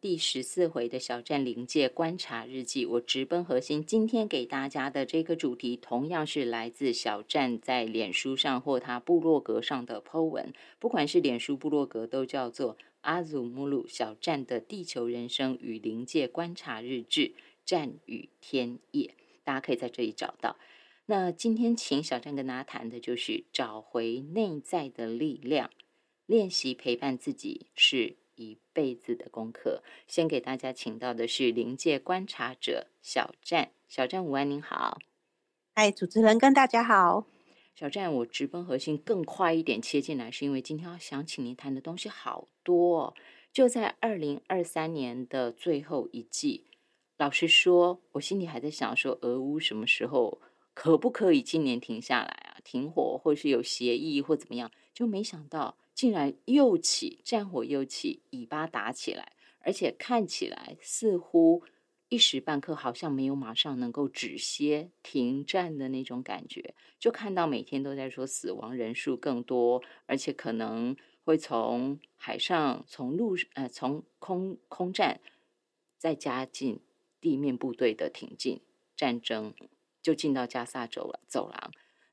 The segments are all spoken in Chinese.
第十四回的小站临界观察日记，我直奔核心。今天给大家的这个主题，同样是来自小站在脸书上或他部落格上的 Po 文。不管是脸书部落格，都叫做阿祖穆鲁小站的地球人生与临界观察日志，战与天夜，大家可以在这里找到。那今天请小站跟大家谈的就是找回内在的力量，练习陪伴自己是。一辈子的功课。先给大家请到的是临界观察者小站，小站午安，您好。嗨，主持人跟大家好。小站，我直奔核心更快一点切进来，是因为今天要想请您谈的东西好多。就在二零二三年的最后一季，老实说，我心里还在想说，俄乌什么时候可不可以今年停下来啊？停火，或是有协议，或怎么样？就没想到。竟然又起战火，又起尾巴打起来，而且看起来似乎一时半刻好像没有马上能够止歇停战的那种感觉。就看到每天都在说死亡人数更多，而且可能会从海上、从陆呃从空空战再加进地面部队的挺进战争，就进到加萨走了走廊。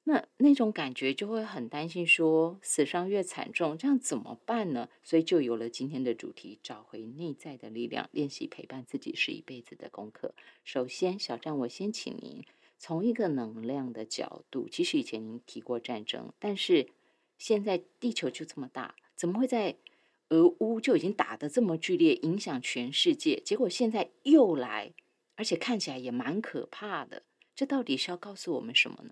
那那种感觉就会很担心，说死伤越惨重，这样怎么办呢？所以就有了今天的主题：找回内在的力量，练习陪伴自己是一辈子的功课。首先，小站，我先请您从一个能量的角度，其实以前您提过战争，但是现在地球就这么大，怎么会在俄乌就已经打得这么剧烈，影响全世界？结果现在又来，而且看起来也蛮可怕的。这到底是要告诉我们什么呢？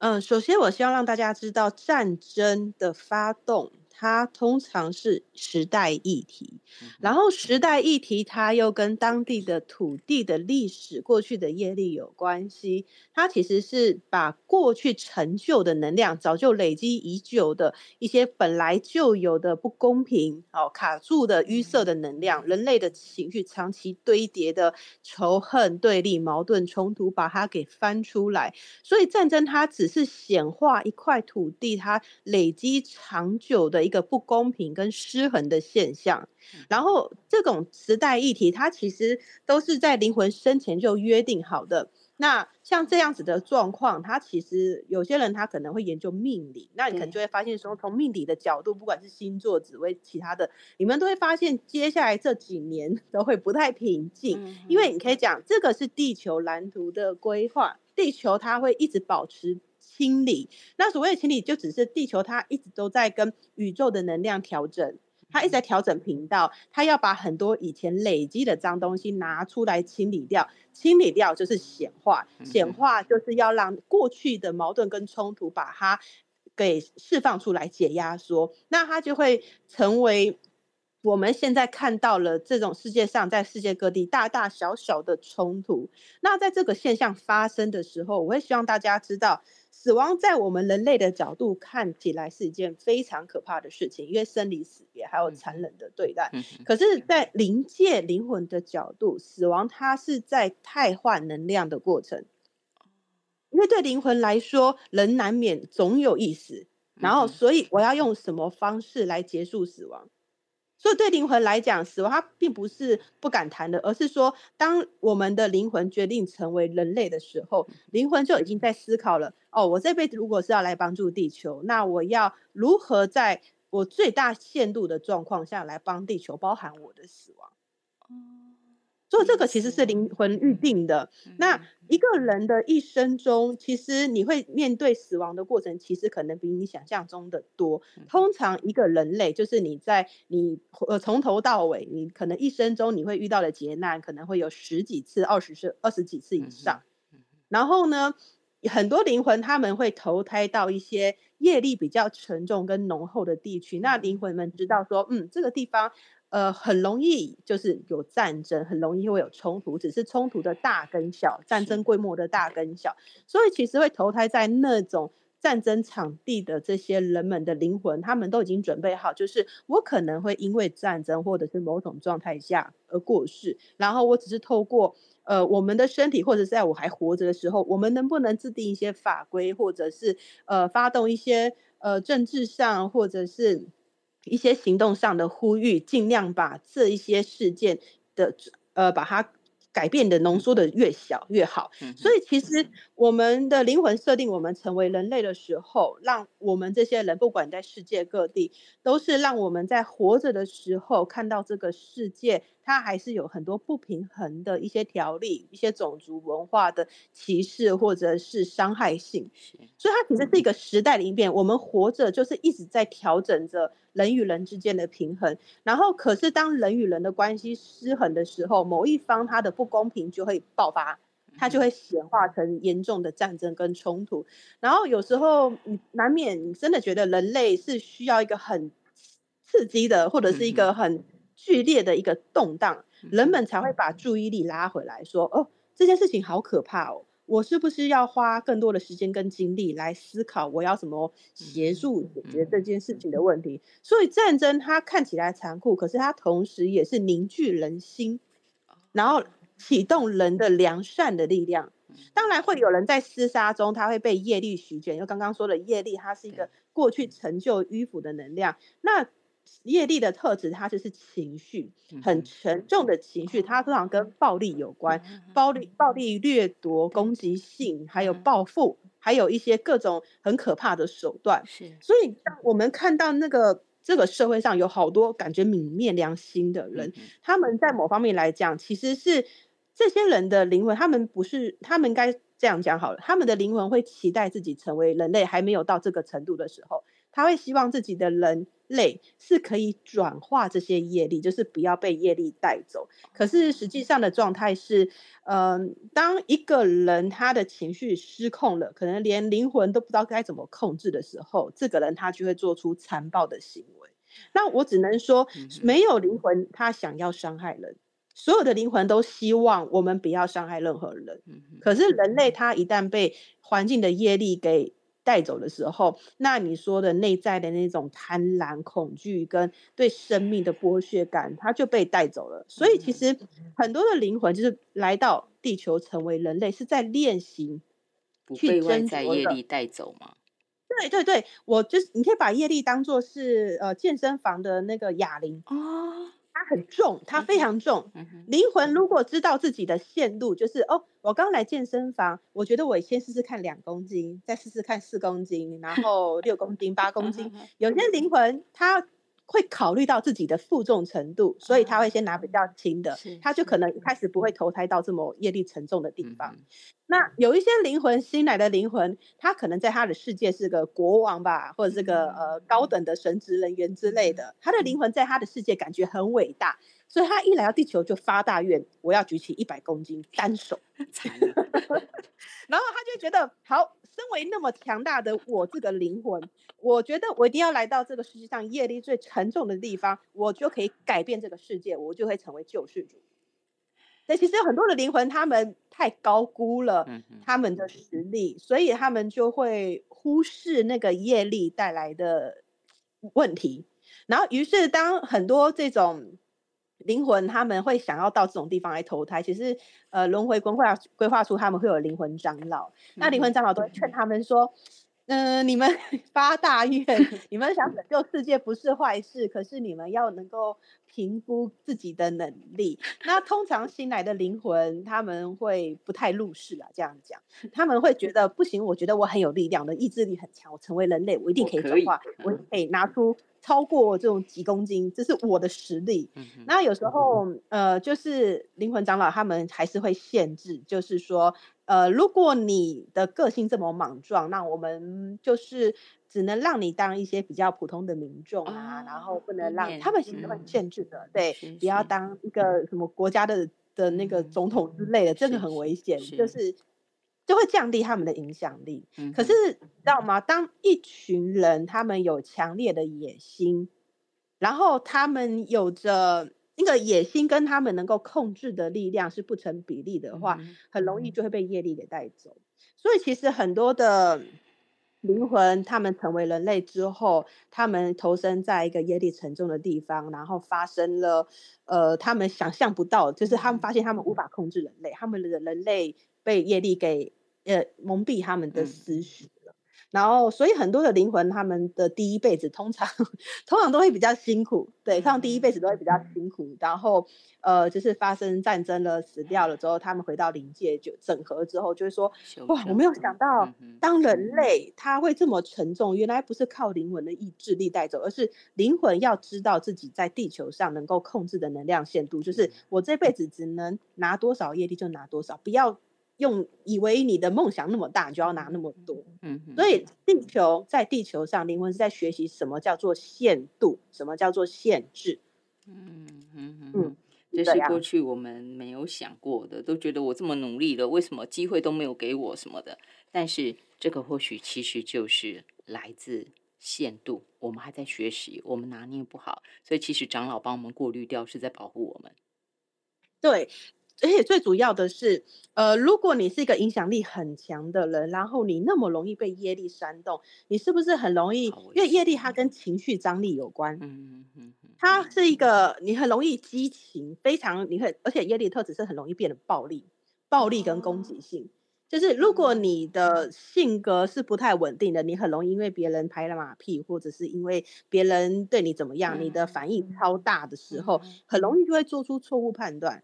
嗯，首先我希望让大家知道战争的发动。它通常是时代议题，然后时代议题它又跟当地的土地的历史、过去的业力有关系。它其实是把过去陈旧的能量、早就累积已久的一些本来就有的不公平、哦卡住的淤塞的能量、人类的情绪长期堆叠的仇恨、对立、矛盾、冲突，把它给翻出来。所以战争它只是显化一块土地，它累积长久的。一个不公平跟失衡的现象，然后这种时代议题，它其实都是在灵魂生前就约定好的。那像这样子的状况，它其实有些人他可能会研究命理，那你可能就会发现说，从命理的角度，不管是星座、紫微，其他的，你们都会发现接下来这几年 都会不太平静，因为你可以讲这个是地球蓝图的规划，地球它会一直保持。清理，那所谓的清理，就只是地球它一直都在跟宇宙的能量调整，它一直在调整频道，它要把很多以前累积的脏东西拿出来清理掉，清理掉就是显化，显化就是要让过去的矛盾跟冲突把它给释放出来，解压缩，那它就会成为。我们现在看到了这种世界上，在世界各地大大小小的冲突。那在这个现象发生的时候，我会希望大家知道，死亡在我们人类的角度看起来是一件非常可怕的事情，因为生离死别还有残忍的对待。可是，在灵界灵魂的角度，死亡它是在汰换能量的过程。因为对灵魂来说，人难免总有一死，然后，所以我要用什么方式来结束死亡？所以，对灵魂来讲，死亡它并不是不敢谈的，而是说，当我们的灵魂决定成为人类的时候，灵魂就已经在思考了：哦，我这辈子如果是要来帮助地球，那我要如何在我最大限度的状况下来帮地球，包含我的死亡。所以这个其实是灵魂预定的。那一个人的一生中，其实你会面对死亡的过程，其实可能比你想象中的多。通常一个人类，就是你在你呃从头到尾，你可能一生中你会遇到的劫难，可能会有十几次、二十次、二十几次以上。然后呢，很多灵魂他们会投胎到一些业力比较沉重跟浓厚的地区。那灵魂们知道说，嗯，这个地方。呃，很容易就是有战争，很容易会有冲突，只是冲突的大跟小，战争规模的大跟小，所以其实会投胎在那种战争场地的这些人们的灵魂，他们都已经准备好，就是我可能会因为战争或者是某种状态下而过世，然后我只是透过呃我们的身体，或者是在我还活着的时候，我们能不能制定一些法规，或者是呃发动一些呃政治上或者是。一些行动上的呼吁，尽量把这一些事件的呃把它。改变的浓缩的越小越好，所以其实我们的灵魂设定，我们成为人类的时候，让我们这些人不管在世界各地，都是让我们在活着的时候看到这个世界。它还是有很多不平衡的一些条例、一些种族文化的歧视或者是伤害性，所以它其实是一个时代的一变。我们活着就是一直在调整着人与人之间的平衡，然后可是当人与人的关系失衡的时候，某一方他的不公平就会爆发，它就会显化成严重的战争跟冲突。然后有时候你难免你真的觉得人类是需要一个很刺激的，或者是一个很。剧烈的一个动荡，人们才会把注意力拉回来，说：“哦，这件事情好可怕哦，我是不是要花更多的时间跟精力来思考，我要怎么协助解决这件事情的问题？”所以战争它看起来残酷，可是它同时也是凝聚人心，然后启动人的良善的力量。当然会有人在厮杀中，他会被业力席卷，因为刚刚说的业力，它是一个过去成就迂腐的能量。那业力的特质，它就是情绪很沉重的情绪，它通常跟暴力有关，暴力、暴力掠夺、攻击性，还有报复，还有一些各种很可怕的手段。是，所以当我们看到那个这个社会上有好多感觉泯灭良心的人，他们在某方面来讲，其实是这些人的灵魂，他们不是，他们该这样讲好了，他们的灵魂会期待自己成为人类，还没有到这个程度的时候。他会希望自己的人类是可以转化这些业力，就是不要被业力带走。可是实际上的状态是，嗯，当一个人他的情绪失控了，可能连灵魂都不知道该怎么控制的时候，这个人他就会做出残暴的行为。那我只能说，没有灵魂他想要伤害人，所有的灵魂都希望我们不要伤害任何人。可是人类他一旦被环境的业力给带走的时候，那你说的内在的那种贪婪、恐惧跟对生命的剥削感，它就被带走了。所以其实很多的灵魂就是来到地球成为人类，是在练习去外在业力带走吗？对对对，我就是你可以把业力当做是呃健身房的那个哑铃哦。它很重，它非常重。灵魂如果知道自己的限度，就是哦，我刚来健身房，我觉得我先试试看两公斤，再试试看四公斤，然后六公斤、八公斤。有些灵魂它。会考虑到自己的负重程度，所以他会先拿比较轻的，他就可能一开始不会投胎到这么业力沉重的地方。那有一些灵魂新来的灵魂，他可能在他的世界是个国王吧，或者是个呃高等的神职人员之类的，他的灵魂在他的世界感觉很伟大，所以他一来到地球就发大愿，我要举起一百公斤单手 然后他就觉得好。身为那么强大的我这个灵魂，我觉得我一定要来到这个世界上业力最沉重的地方，我就可以改变这个世界，我就会成为救世主。那其实有很多的灵魂，他们太高估了他们的实力，所以他们就会忽视那个业力带来的问题。然后，于是当很多这种。灵魂他们会想要到这种地方来投胎，其实，呃，轮回规划规划出他们会有灵魂长老，那灵魂长老都会劝他们说，嗯，你们 发大愿，你们想拯救世界不是坏事，可是你们要能够评估自己的能力。那通常新来的灵魂他们会不太入世啊，这样讲，他们会觉得不行，我觉得我很有力量的意志力很强，我成为人类，我一定可以转化，我可以拿出。超过这种几公斤，这是我的实力。那有时候，呃，就是灵魂长老他们还是会限制，就是说，呃，如果你的个性这么莽撞，那我们就是只能让你当一些比较普通的民众啊，然后不能让他们其实很限制的，对，不要当一个什么国家的的那个总统之类的，这个很危险，就是。就会降低他们的影响力。可是，知道吗？当一群人他们有强烈的野心，然后他们有着那个野心跟他们能够控制的力量是不成比例的话，很容易就会被业力给带走。所以，其实很多的灵魂，他们成为人类之后，他们投身在一个业力沉重的地方，然后发生了呃，他们想象不到，就是他们发现他们无法控制人类，他们的人类被业力给。呃，蒙蔽他们的思绪了。然后，所以很多的灵魂，他们的第一辈子通常 通常都会比较辛苦，对，通常第一辈子都会比较辛苦。然后，呃，就是发生战争了，死掉了之后，他们回到灵界就整合之后，就会说，哇，我没有想到，当人类他会这么沉重，原来不是靠灵魂的意志力带走，而是灵魂要知道自己在地球上能够控制的能量限度，就是我这辈子只能拿多少业力就拿多少，不要。用以为你的梦想那么大，就要拿那么多。嗯，所以地球在地球上，灵魂是在学习什么叫做限度，什么叫做限制。嗯嗯嗯，这是过去我们没有想过的，都觉得我这么努力了，为什么机会都没有给我什么的？但是这个或许其实就是来自限度，我们还在学习，我们拿捏不好，所以其实长老帮我们过滤掉，是在保护我们。对。而且最主要的是，呃，如果你是一个影响力很强的人，然后你那么容易被业力煽动，你是不是很容易？因为业力它跟情绪张力有关，嗯嗯嗯，它是一个你很容易激情，非常你会，而且业力特质是很容易变得暴力，暴力跟攻击性，就是如果你的性格是不太稳定的，你很容易因为别人拍了马屁，或者是因为别人对你怎么样，你的反应超大的时候，很容易就会做出错误判断。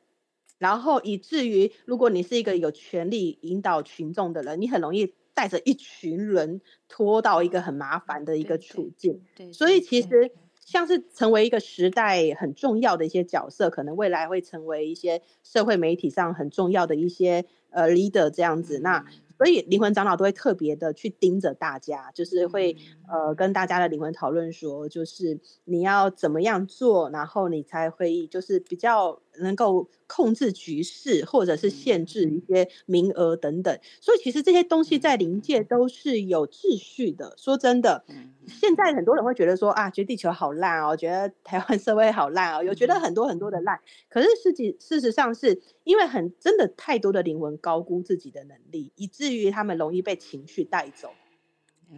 然后以至于，如果你是一个有权力引导群众的人，你很容易带着一群人拖到一个很麻烦的一个处境。对，所以其实像是成为一个时代很重要的一些角色，可能未来会成为一些社会媒体上很重要的一些呃 leader 这样子。那所以灵魂长老都会特别的去盯着大家，就是会呃跟大家的灵魂讨论说，就是你要怎么样做，然后你才会就是比较能够。控制局势，或者是限制一些名额等等，所以其实这些东西在灵界都是有秩序的。说真的，现在很多人会觉得说啊，觉得地球好烂哦，觉得台湾社会好烂哦，有觉得很多很多的烂。可是事实事实上是因为很真的太多的灵魂高估自己的能力，以至于他们容易被情绪带走，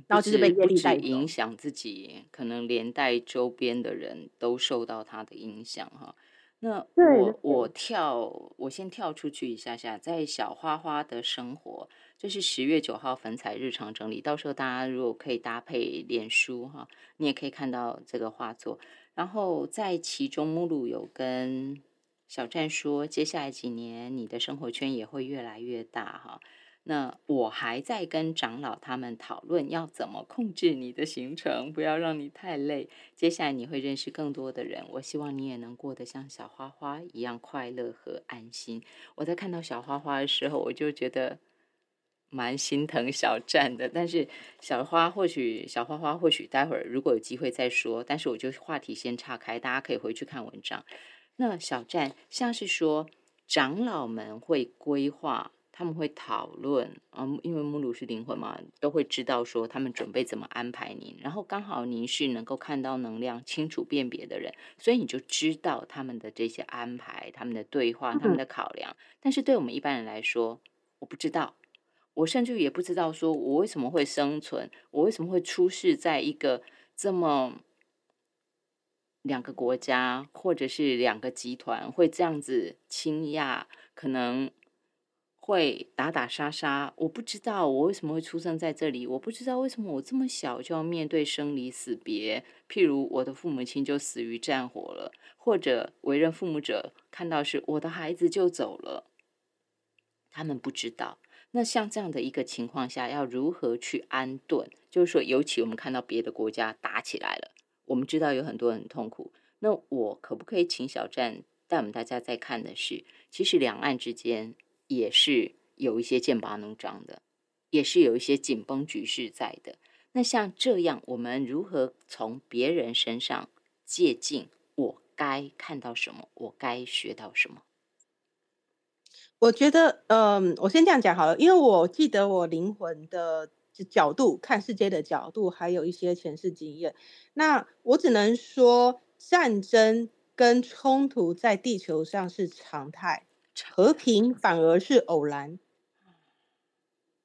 然后就是被业力带，影响自己，可能连带周边的人都受到他的影响哈。那我我跳，我先跳出去一下下，在小花花的生活，这是十月九号粉彩日常整理，到时候大家如果可以搭配脸书哈，你也可以看到这个画作。然后在其中，目录有跟小站说，接下来几年你的生活圈也会越来越大哈。那我还在跟长老他们讨论要怎么控制你的行程，不要让你太累。接下来你会认识更多的人，我希望你也能过得像小花花一样快乐和安心。我在看到小花花的时候，我就觉得蛮心疼小站的。但是小花或许小花花或许待会儿如果有机会再说。但是我就话题先岔开，大家可以回去看文章。那小站像是说长老们会规划。他们会讨论，嗯，因为母乳是灵魂嘛，都会知道说他们准备怎么安排您。然后刚好您是能够看到能量、清楚辨别的人，所以你就知道他们的这些安排、他们的对话、他们的考量。但是对我们一般人来说，我不知道，我甚至也不知道说我为什么会生存，我为什么会出世在一个这么两个国家或者是两个集团会这样子倾轧，可能。会打打杀杀，我不知道我为什么会出生在这里，我不知道为什么我这么小就要面对生离死别。譬如我的父母亲就死于战火了，或者为人父母者看到是我的孩子就走了，他们不知道。那像这样的一个情况下，要如何去安顿？就是说，尤其我们看到别的国家打起来了，我们知道有很多人痛苦。那我可不可以请小站带我们大家再看的是，其实两岸之间。也是有一些剑拔弩张的，也是有一些紧绷局势在的。那像这样，我们如何从别人身上借鉴？我该看到什么？我该学到什么？我觉得，嗯，我先这样讲好了，因为我记得我灵魂的角度看世界的角度，还有一些前世经验。那我只能说，战争跟冲突在地球上是常态。和平反而是偶然，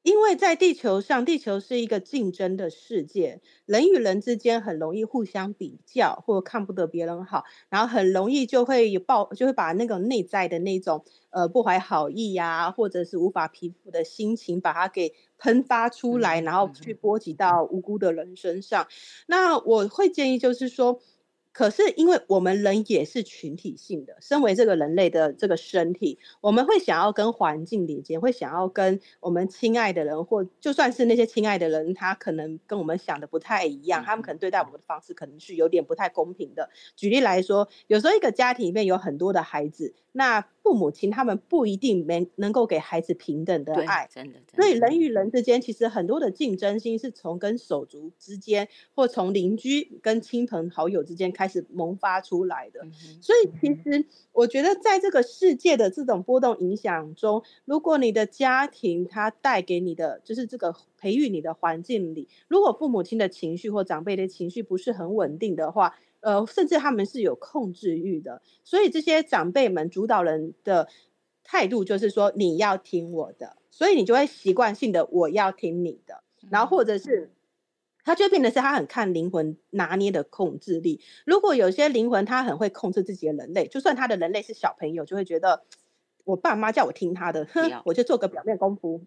因为在地球上，地球是一个竞争的世界，人与人之间很容易互相比较，或看不得别人好，然后很容易就会有爆，就会把那种内在的那种呃不怀好意呀，或者是无法平复的心情，把它给喷发出来，然后去波及到无辜的人身上。那我会建议就是说。可是，因为我们人也是群体性的，身为这个人类的这个身体，我们会想要跟环境连接，会想要跟我们亲爱的人，或就算是那些亲爱的人，他可能跟我们想的不太一样，他们可能对待我们的方式可能是有点不太公平的。举例来说，有时候一个家庭里面有很多的孩子。那父母亲他们不一定没能够给孩子平等的爱，真的。所以人与人之间其实很多的竞争心是从跟手足之间，或从邻居跟亲朋好友之间开始萌发出来的。所以其实我觉得在这个世界的这种波动影响中，如果你的家庭它带给你的就是这个培育你的环境里，如果父母亲的情绪或长辈的情绪不是很稳定的话。呃，甚至他们是有控制欲的，所以这些长辈们主导人的态度就是说你要听我的，所以你就会习惯性的我要听你的，然后或者。是他就变得是他很看灵魂拿捏的控制力。如果有些灵魂他很会控制自己的人类，就算他的人类是小朋友，就会觉得我爸妈叫我听他的，哼，我就做个表面功夫，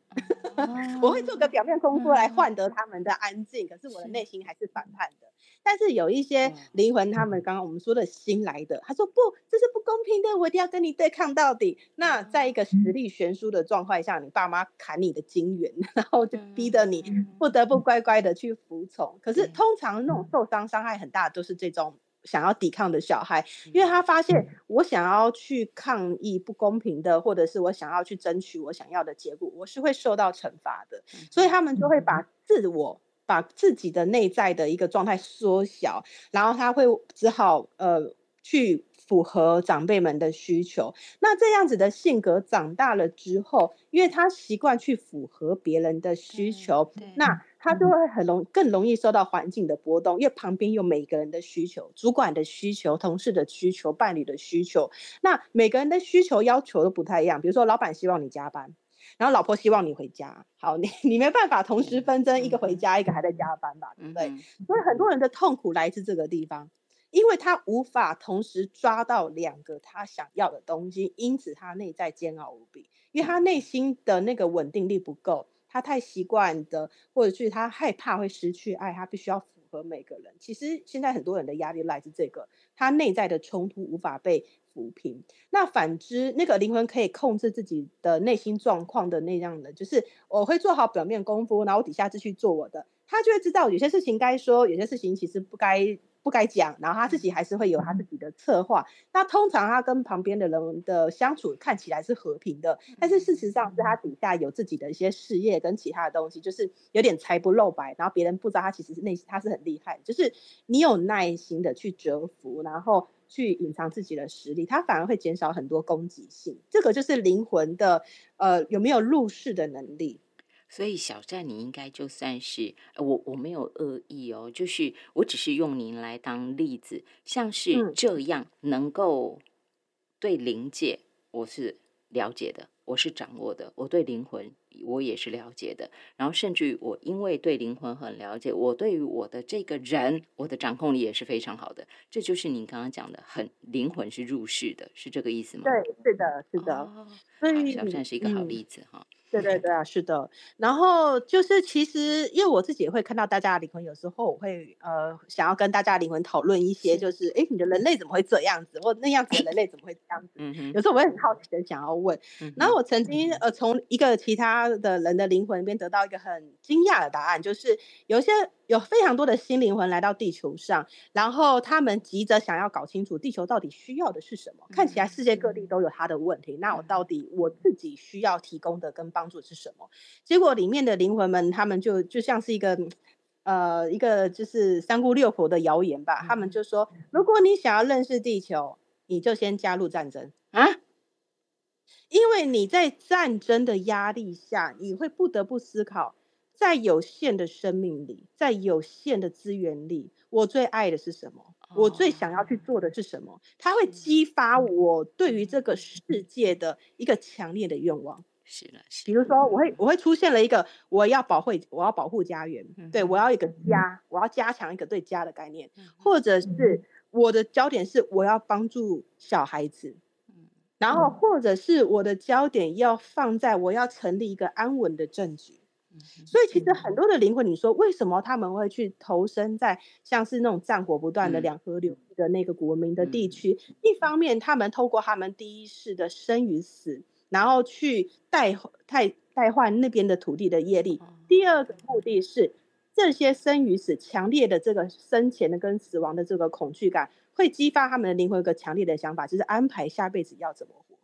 我会做个表面功夫来换得他们的安静，可是我的内心还是反叛的。但是有一些灵魂，他们刚刚我们说的新来的，他说不，这是不公平的，我一定要跟你对抗到底。那在一个实力悬殊的状况下，你爸妈砍你的金元，然后就逼得你不得不乖乖的去服从。可是通常那种受伤伤害很大，都是这种想要抵抗的小孩，因为他发现我想要去抗议不公平的，或者是我想要去争取我想要的结果，我是会受到惩罚的，所以他们就会把自我。把自己的内在的一个状态缩小，然后他会只好呃去符合长辈们的需求。那这样子的性格长大了之后，因为他习惯去符合别人的需求，那他就会很容更容易受到环境的波动，因为旁边有每个人的需求，主管的需求、同事的需求、伴侣的需求。那每个人的需求要求都不太一样，比如说老板希望你加班。然后老婆希望你回家，好，你你没办法同时分争，一个回家，一个还在加班吧，对不对？所以很多人的痛苦来自这个地方，因为他无法同时抓到两个他想要的东西，因此他内在煎熬无比，因为他内心的那个稳定力不够，他太习惯的，或者是他害怕会失去爱，他必须要符合每个人。其实现在很多人的压力来自这个，他内在的冲突无法被。抚平。那反之，那个灵魂可以控制自己的内心状况的那样的，就是我会做好表面功夫，然后底下继续做我的，他就会知道有些事情该说，有些事情其实不该。不该讲，然后他自己还是会有他自己的策划。那通常他跟旁边的人的相处看起来是和平的，但是事实上是他底下有自己的一些事业跟其他的东西，就是有点财不露白，然后别人不知道他其实是内心他是很厉害。就是你有耐心的去折服，然后去隐藏自己的实力，他反而会减少很多攻击性。这个就是灵魂的呃有没有入世的能力。所以小站，你应该就算是我，我没有恶意哦，就是我只是用您来当例子，像是这样能够对灵界，我是了解的，我是掌握的，我对灵魂我也是了解的，然后甚至于我因为对灵魂很了解，我对于我的这个人，我的掌控力也是非常好的，这就是你刚刚讲的，很灵魂是入世的，是这个意思吗？对，是的，是的，所以小善是一个好例子哈。对对对啊，是的。然后就是其实，因为我自己也会看到大家的灵魂，有时候我会呃想要跟大家灵魂讨论一些，就是哎，你的人类怎么会这样子，或那样子的人类怎么会这样子？嗯哼。有时候我会很好奇的想要问。然后我曾经呃从一个其他的人的灵魂里面得到一个很惊讶的答案，就是有一些。有非常多的新灵魂来到地球上，然后他们急着想要搞清楚地球到底需要的是什么。看起来世界各地都有他的问题，那我到底我自己需要提供的跟帮助是什么？结果里面的灵魂们，他们就就像是一个呃一个就是三姑六婆的谣言吧。他们就说，如果你想要认识地球，你就先加入战争啊，因为你在战争的压力下，你会不得不思考。在有限的生命里，在有限的资源里，我最爱的是什么？我最想要去做的是什么？它会激发我对于这个世界的一个强烈的愿望。是了，是比如说，我会我会出现了一个我要保护我要保护家园，对我要一个家，我要加强一个对家的概念，或者是我的焦点是我要帮助小孩子，然后或者是我的焦点要放在我要成立一个安稳的政局。所以其实很多的灵魂，你说为什么他们会去投身在像是那种战火不断的两河流域的那个古文明的地区？一方面，他们透过他们第一世的生与死，然后去代代代换那边的土地的业力；第二个目的是，这些生与死强烈的这个生前的跟死亡的这个恐惧感，会激发他们的灵魂一个强烈的想法，就是安排下辈子要怎么活。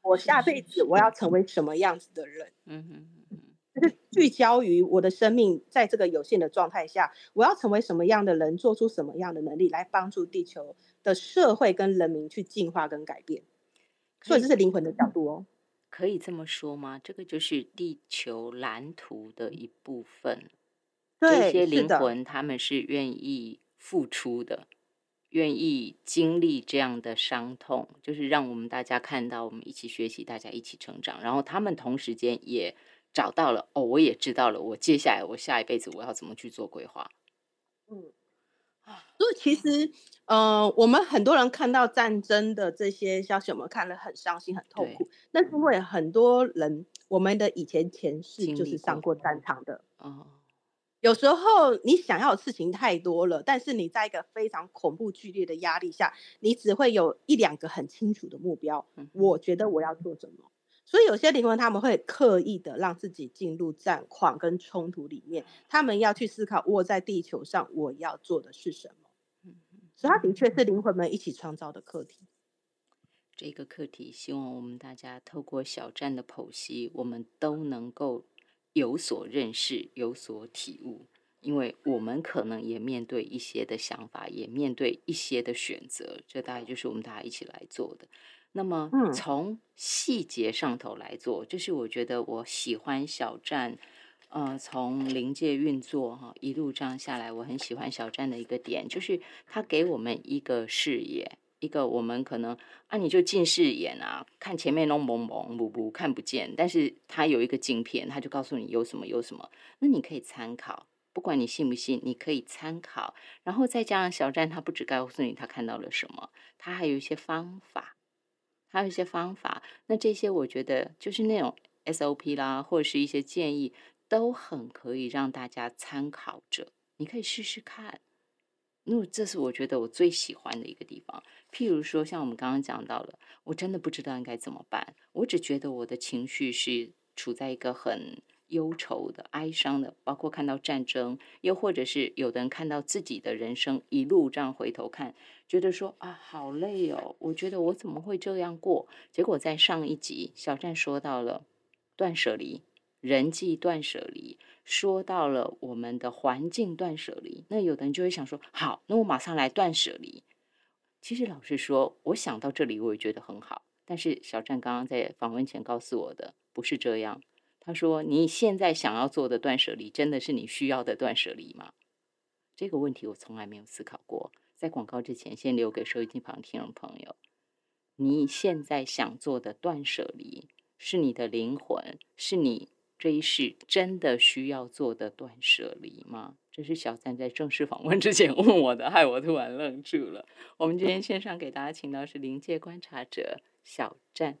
我下辈子我要成为什么样子的人？嗯哼。就是聚焦于我的生命，在这个有限的状态下，我要成为什么样的人，做出什么样的能力，来帮助地球的社会跟人民去进化跟改变。所以这是灵魂的角度哦。可以这么说吗？这个就是地球蓝图的一部分。这些灵魂他们是愿意付出的，愿意经历这样的伤痛，就是让我们大家看到，我们一起学习，大家一起成长。然后他们同时间也。找到了哦，我也知道了。我接下来，我下一辈子我要怎么去做规划？嗯啊，所以其实，呃，我们很多人看到战争的这些消息，我们看了很伤心、很痛苦。那是因为很多人，我们的以前前世就是上过战场的。哦，有时候你想要的事情太多了，但是你在一个非常恐怖、剧烈的压力下，你只会有一两个很清楚的目标。我觉得我要做什么。所以有些灵魂他们会刻意的让自己进入战况跟冲突里面，他们要去思考我在地球上我要做的是什么。嗯所以它的确是灵魂们一起创造的课题。这个课题，希望我们大家透过小站的剖析，我们都能够有所认识、有所体悟，因为我们可能也面对一些的想法，也面对一些的选择，这大概就是我们大家一起来做的。那么，从细节上头来做，就是我觉得我喜欢小站，呃，从临界运作哈一路这样下来，我很喜欢小站的一个点，就是它给我们一个视野，一个我们可能啊，你就近视眼啊，看前面弄蒙蒙模糊看不见，但是它有一个镜片，它就告诉你有什么有什么，那你可以参考，不管你信不信，你可以参考，然后再加上小站，它不只告诉你他看到了什么，它还有一些方法。还有一些方法，那这些我觉得就是那种 SOP 啦，或者是一些建议，都很可以让大家参考着。你可以试试看，那这是我觉得我最喜欢的一个地方。譬如说，像我们刚刚讲到了，我真的不知道应该怎么办，我只觉得我的情绪是处在一个很。忧愁的、哀伤的，包括看到战争，又或者是有的人看到自己的人生一路这样回头看，觉得说啊，好累哦！我觉得我怎么会这样过？结果在上一集，小站说到了断舍离、人际断舍离，说到了我们的环境断舍离。那有的人就会想说，好，那我马上来断舍离。其实老实说，我想到这里，我也觉得很好。但是小站刚刚在访问前告诉我的，不是这样。他说：“你现在想要做的断舍离，真的是你需要的断舍离吗？”这个问题我从来没有思考过。在广告之前，先留给收音机旁听众朋友：你现在想做的断舍离，是你的灵魂，是你这一世真的需要做的断舍离吗？这是小赞在正式访问之前问我的，害我突然愣住了。我们今天线上给大家请到是临界观察者小赞。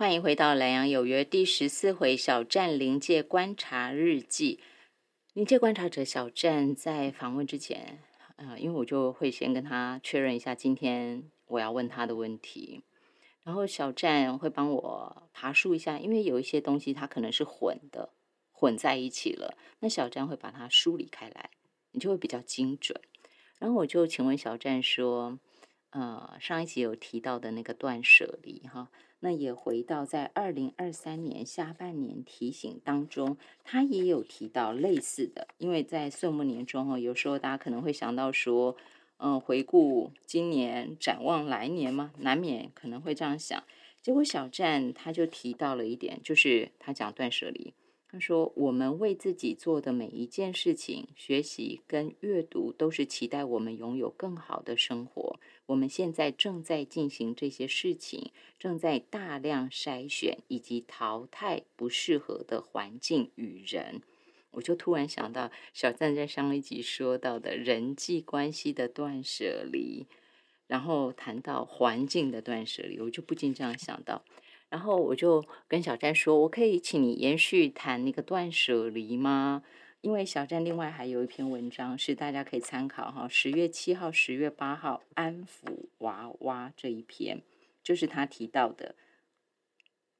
欢迎回到《蓝洋有约》第十四回小站临界观察日记。临界观察者小站在访问之前，呃，因为我就会先跟他确认一下今天我要问他的问题，然后小站会帮我爬树一下，因为有一些东西它可能是混的，混在一起了，那小站会把它梳理开来，你就会比较精准。然后我就请问小站说，呃，上一集有提到的那个断舍离，哈。那也回到在二零二三年下半年提醒当中，他也有提到类似的，因为在岁末年中哦，有时候大家可能会想到说，嗯，回顾今年，展望来年嘛，难免可能会这样想。结果小站他就提到了一点，就是他讲断舍离，他说：“我们为自己做的每一件事情，学习跟阅读，都是期待我们拥有更好的生活。我们现在正在进行这些事情，正在大量筛选以及淘汰不适合的环境与人。”我就突然想到，小赞在上一集说到的人际关系的断舍离，然后谈到环境的断舍离，我就不禁这样想到。然后我就跟小詹说：“我可以请你延续谈那个断舍离吗？因为小詹另外还有一篇文章是大家可以参考哈，十月七号、十月八号安抚娃娃这一篇，就是他提到的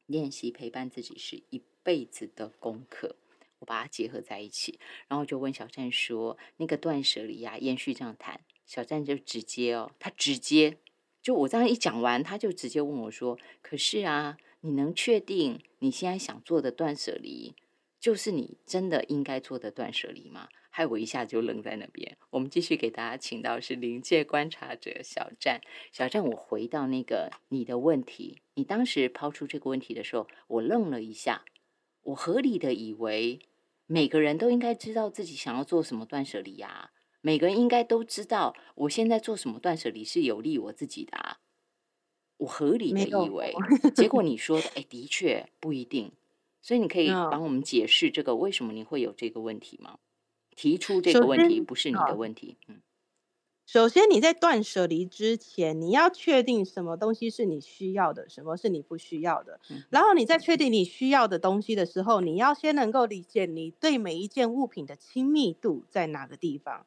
练习陪伴自己是一辈子的功课。我把它结合在一起，然后就问小詹说：那个断舍离呀，延续这样谈，小詹就直接哦，他直接。”就我这样一讲完，他就直接问我说：“可是啊，你能确定你现在想做的断舍离，就是你真的应该做的断舍离吗？”害我一下就愣在那边。我们继续给大家请到是临界观察者小站。小站，我回到那个你的问题，你当时抛出这个问题的时候，我愣了一下。我合理的以为每个人都应该知道自己想要做什么断舍离啊。每个人应该都知道，我现在做什么断舍离是有利我自己的啊。我合理的以为，结果你说的，哎，的确不一定。所以你可以帮我们解释这个为什么你会有这个问题吗？提出这个问题不是你的问题。嗯，首先你在断舍离之前，你要确定什么东西是你需要的，什么是你不需要的。然后你在确定你需要的东西的时候，你要先能够理解你对每一件物品的亲密度在哪个地方。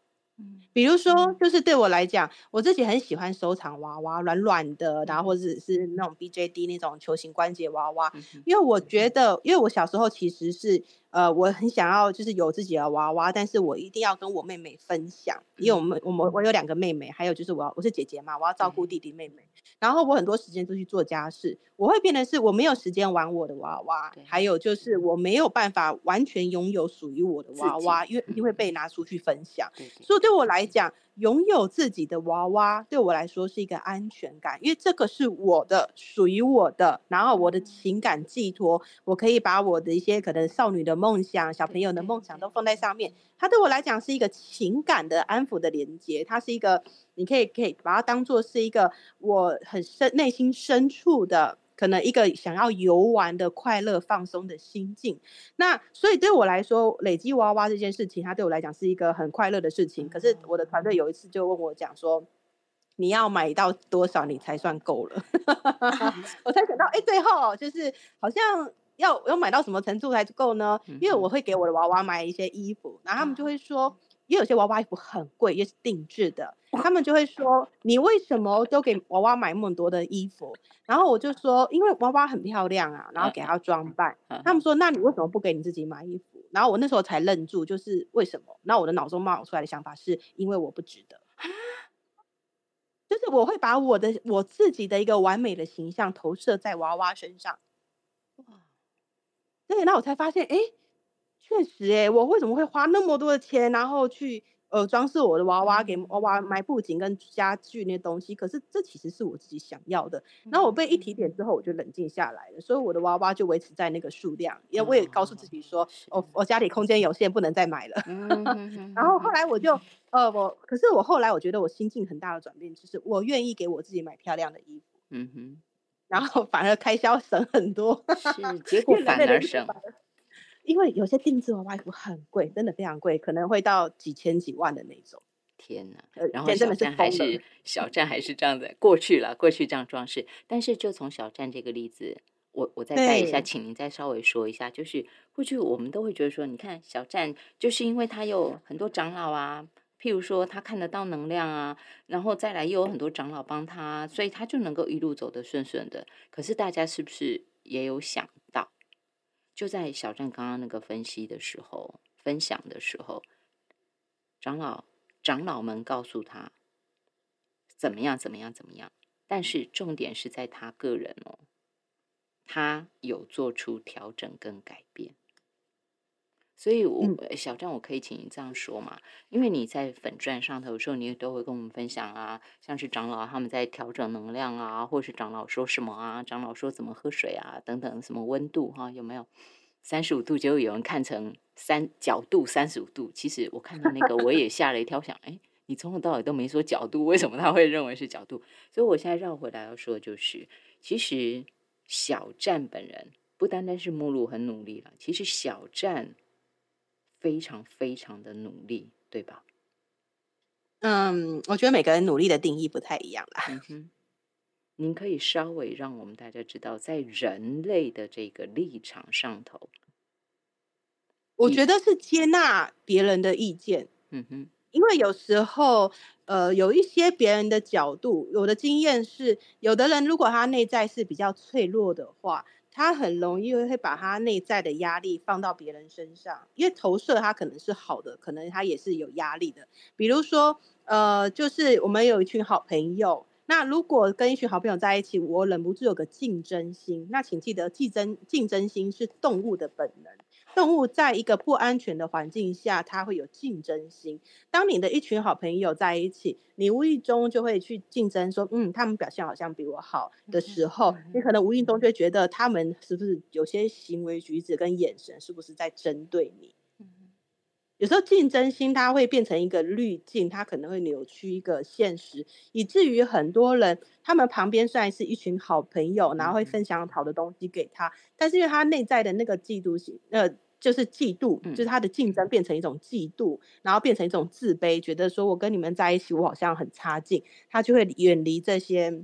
比如说，就是对我来讲，我自己很喜欢收藏娃娃，软软的，然后或者是那种 BJD 那种球形关节娃娃，因为我觉。得，因为我小时候其实是。呃，我很想要就是有自己的娃娃，但是我一定要跟我妹妹分享，因为我们我们我有两个妹妹，还有就是我要我是姐姐嘛，我要照顾弟弟妹妹，然后我很多时间都去做家事，我会变得是我没有时间玩我的娃娃，还有就是我没有办法完全拥有属于我的娃娃，因为一定会。被拿出去分享，所以对我来讲。拥有自己的娃娃对我来说是一个安全感，因为这个是我的，属于我的，然后我的情感寄托，我可以把我的一些可能少女的梦想、小朋友的梦想都放在上面。它对我来讲是一个情感的安抚的连接，它是一个，你可以可以把它当做是一个我很深内心深处的。可能一个想要游玩的快乐放松的心境，那所以对我来说，累积娃娃这件事情，它对我来讲是一个很快乐的事情。可是我的团队有一次就问我讲说，你要买到多少你才算够了？我才想到，哎，最后就是好像要要买到什么程度才够呢？因为我会给我的娃娃买一些衣服，然后他们就会说。因为有些娃娃衣服很贵，也是定制的，他们就会说：“你为什么都给娃娃买那么多的衣服？”然后我就说：“因为娃娃很漂亮啊，然后给她装扮。”他们说：“那你为什么不给你自己买衣服？”然后我那时候才愣住，就是为什么？然后我的脑中冒出来的想法是因为我不值得，就是我会把我的我自己的一个完美的形象投射在娃娃身上。哇！对，那我才发现，哎。确实哎，我为什么会花那么多的钱，然后去呃装饰我的娃娃，给娃娃买布景跟家具那些东西？可是这其实是我自己想要的。然后我被一提点之后，我就冷静下来了，所以我的娃娃就维持在那个数量。因为我也告诉自己说，我我家里空间有限，不能再买了。然后后来我就呃我，可是我后来我觉得我心境很大的转变，就是我愿意给我自己买漂亮的衣服。嗯哼，然后反而开销省很多。是，结果反而省。因为有些定制娃娃衣服很贵，真的非常贵，可能会到几千几万的那种。天呐！然后小站还是小站还是这样的，过去了，过去这样装饰。但是就从小站这个例子，我我再带一下，请您再稍微说一下，就是过去我们都会觉得说，你看小站就是因为他有很多长老啊，譬如说他看得到能量啊，然后再来又有很多长老帮他，所以他就能够一路走得顺顺的。可是大家是不是也有想到？就在小站刚刚那个分析的时候，分享的时候，长老长老们告诉他怎么样怎么样怎么样，但是重点是在他个人哦，他有做出调整跟改变。所以，我小张，我可以请你这样说嘛？因为你在粉钻上头，的时候你也都会跟我们分享啊，像是长老他们在调整能量啊，或是长老说什么啊，长老说怎么喝水啊，等等，什么温度哈，有没有？三十五度，结果有人看成三角度三十五度。其实我看到那个，我也吓了一跳，想，哎，你从头到尾都没说角度，为什么他会认为是角度？所以我现在绕回来要说，就是其实小站本人不单单是目录很努力了，其实小站非常非常的努力，对吧？嗯，我觉得每个人努力的定义不太一样啦。嗯哼，您可以稍微让我们大家知道，在人类的这个立场上头，我觉得是接纳别人的意见。嗯哼，因为有时候，呃，有一些别人的角度，我的经验是，有的人如果他内在是比较脆弱的话。他很容易会把他内在的压力放到别人身上，因为投射他可能是好的，可能他也是有压力的。比如说，呃，就是我们有一群好朋友，那如果跟一群好朋友在一起，我忍不住有个竞争心，那请记得，竞争竞争心是动物的本能。动物在一个不安全的环境下，它会有竞争心。当你的一群好朋友在一起，你无意中就会去竞争，说，嗯，他们表现好像比我好的时候，你可能无意中就觉得他们是不是有些行为举止跟眼神是不是在针对你？有时候竞争心它会变成一个滤镜，它可能会扭曲一个现实，以至于很多人他们旁边虽然是一群好朋友，然后会分享好的东西给他，但是因为他内在的那个嫉妒心，呃。就是嫉妒，就是他的竞争变成一种嫉妒，然后变成一种自卑，觉得说我跟你们在一起，我好像很差劲，他就会远离这些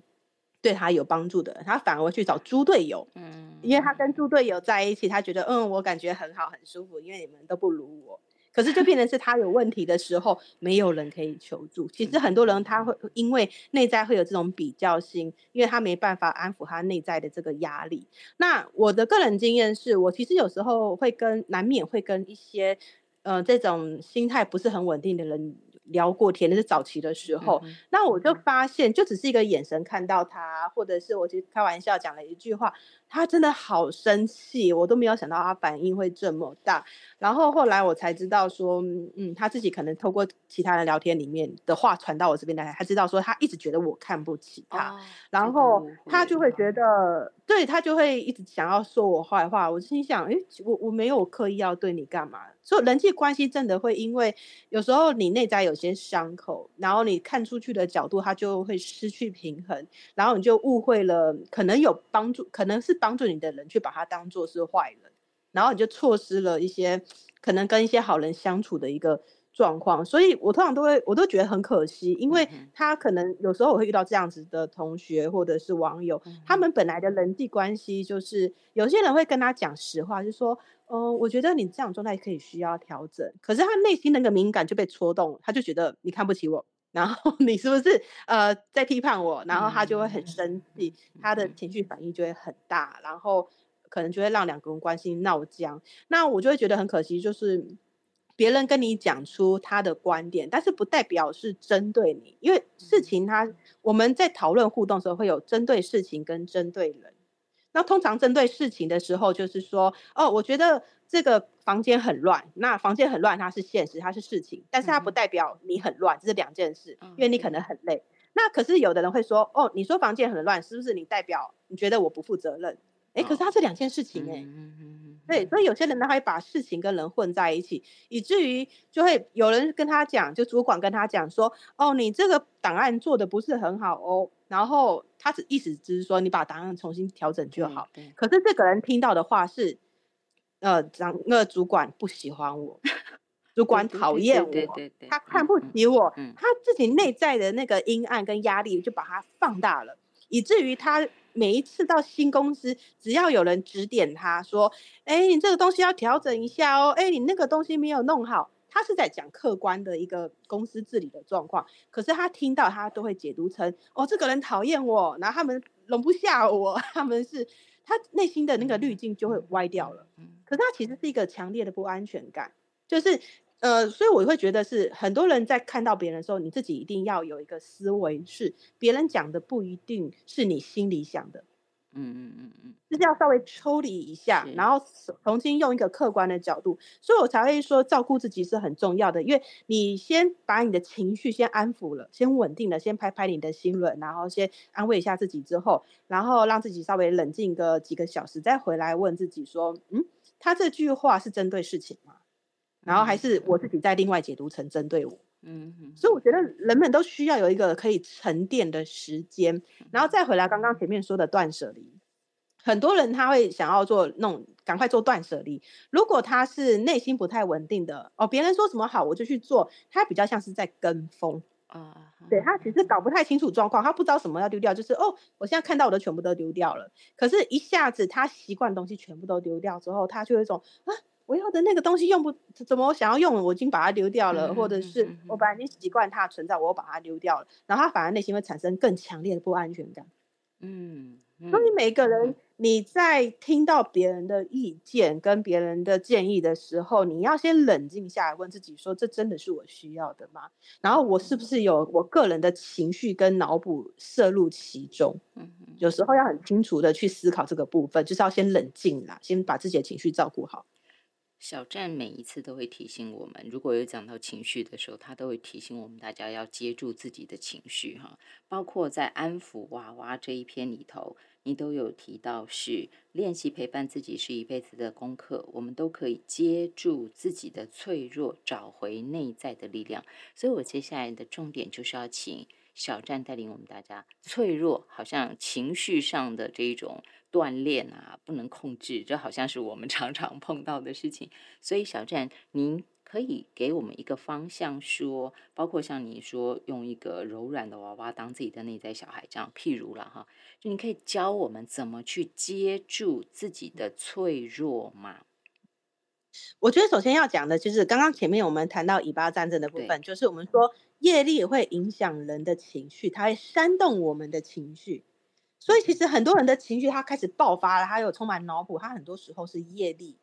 对他有帮助的人，他反而会去找猪队友，嗯，因为他跟猪队友在一起，他觉得嗯，我感觉很好，很舒服，因为你们都不如我。可是就变成是他有问题的时候，没有人可以求助。其实很多人他会因为内在会有这种比较心，因为他没办法安抚他内在的这个压力。那我的个人经验是我其实有时候会跟难免会跟一些，呃，这种心态不是很稳定的人。聊过天，那是早期的时候，那我就发现，就只是一个眼神看到他，或者是我其实开玩笑讲了一句话，他真的好生气，我都没有想到他反应会这么大。然后后来我才知道说，嗯，他自己可能透过其他人聊天里面的话传到我这边来，他知道说他一直觉得我看不起他，然后他就会觉得，对他就会一直想要说我坏话。我心想，哎，我我没有刻意要对你干嘛。所以人际关系真的会因为有时候你内在有些伤口，然后你看出去的角度，他就会失去平衡，然后你就误会了可能有帮助，可能是帮助你的人，去把他当做是坏人，然后你就错失了一些可能跟一些好人相处的一个状况。所以我通常都会，我都觉得很可惜，因为他可能有时候我会遇到这样子的同学或者是网友，他们本来的人际关系就是有些人会跟他讲实话，就说。嗯，我觉得你这样状态可以需要调整，可是他内心那个敏感就被戳动，他就觉得你看不起我，然后你是不是呃在批判我，然后他就会很生气，他的情绪反应就会很大，然后可能就会让两个人关系闹僵。那我就会觉得很可惜，就是别人跟你讲出他的观点，但是不代表是针对你，因为事情他我们在讨论互动的时候会有针对事情跟针对人。那通常针对事情的时候，就是说，哦，我觉得这个房间很乱。那房间很乱，它是现实，它是事情，但是它不代表你很乱，这是两件事。因为你可能很累。那可是有的人会说，哦，你说房间很乱，是不是你代表你觉得我不负责任？哎，可是它是两件事情，哎。对，所以有些人呢，他会把事情跟人混在一起，以至于就会有人跟他讲，就主管跟他讲说，哦，你这个档案做的不是很好哦。然后他只意思只是说，你把档案重新调整就好。可是这个人听到的话是，呃，长那主管不喜欢我，主管讨厌我，他看不起我，他自己内在的那个阴暗跟压力就把它放大了，以至于他。每一次到新公司，只要有人指点他说：“哎，你这个东西要调整一下哦。”哎，你那个东西没有弄好。他是在讲客观的一个公司治理的状况，可是他听到他都会解读成：“哦，这个人讨厌我，然后他们容不下我，他们是他内心的那个滤镜就会歪掉了。”可是他其实是一个强烈的不安全感，就是。呃，所以我会觉得是很多人在看到别人的时候，你自己一定要有一个思维，是别人讲的不一定是你心里想的，嗯嗯嗯嗯，就是要稍微抽离一下，然后重新用一个客观的角度，所以我才会说照顾自己是很重要的，因为你先把你的情绪先安抚了，先稳定了，先拍拍你的心轮，然后先安慰一下自己之后，然后让自己稍微冷静个几个小时，再回来问自己说，嗯。他这句话是针对事情吗？然后还是我自己在另外解读成针对我？嗯，所以我觉得人们都需要有一个可以沉淀的时间，然后再回来刚刚前面说的断舍离。很多人他会想要做那种赶快做断舍离，如果他是内心不太稳定的哦，别人说什么好我就去做，他比较像是在跟风啊。对他其实搞不太清楚状况，他不知道什么要丢掉，就是哦，我现在看到我的全部都丢掉了。可是，一下子他习惯东西全部都丢掉之后，他就有一种啊，我要的那个东西用不怎么我想要用，我已经把它丢掉了，或者是我本来已经习惯它存在，我又把它丢掉了，然后他反而内心会产生更强烈的不安全感。嗯，所以每个人。你在听到别人的意见跟别人的建议的时候，你要先冷静下来，问自己说：这真的是我需要的吗？然后我是不是有我个人的情绪跟脑补摄入其中？嗯，有时候要很清楚的去思考这个部分，就是要先冷静啦，先把自己的情绪照顾好。小站每一次都会提醒我们，如果有讲到情绪的时候，他都会提醒我们大家要接住自己的情绪哈。包括在安抚娃娃这一篇里头，你都有提到是练习陪伴自己是一辈子的功课，我们都可以接住自己的脆弱，找回内在的力量。所以我接下来的重点就是要请小站带领我们大家，脆弱好像情绪上的这一种。锻炼啊，不能控制，这好像是我们常常碰到的事情。所以小站，您可以给我们一个方向，说，包括像你说用一个柔软的娃娃当自己的内在小孩这样，譬如了哈，就你可以教我们怎么去接住自己的脆弱吗？我觉得首先要讲的就是刚刚前面我们谈到以巴战争的部分，就是我们说业力会影响人的情绪，它会煽动我们的情绪。所以其实很多人的情绪他开始爆发了，他有充满脑补，他很多时候是业力，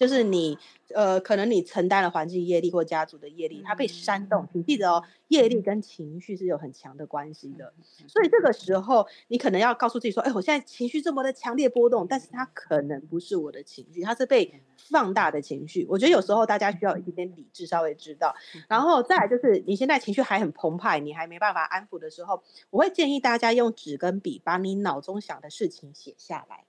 就是你呃，可能你承担了环境业力或家族的业力，它被煽动。请记得哦，业力跟情绪是有很强的关系的。所以这个时候你可能要告诉自己说，哎，我现在情绪这么的强烈波动，但是它可能不是我的情绪，它是被。放大的情绪，我觉得有时候大家需要一点点理智，稍微知道。然后再来就是，你现在情绪还很澎湃，你还没办法安抚的时候，我会建议大家用纸跟笔，把你脑中想的事情写下来。